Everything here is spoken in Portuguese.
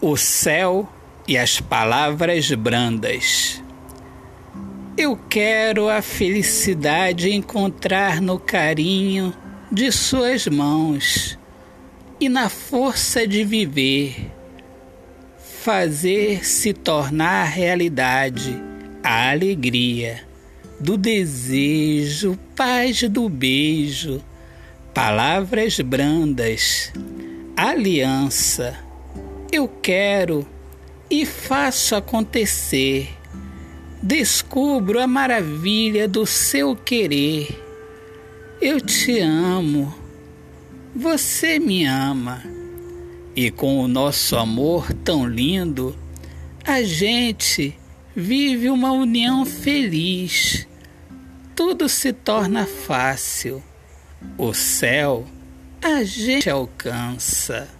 o céu e as palavras brandas. Eu quero a felicidade encontrar no carinho de Suas mãos e na força de viver, fazer se tornar realidade a alegria do desejo, paz do beijo, palavras brandas, aliança eu quero e faço acontecer. Descubro a maravilha do seu querer. Eu te amo, você me ama. E com o nosso amor tão lindo, a gente vive uma união feliz. Tudo se torna fácil. O céu a gente alcança.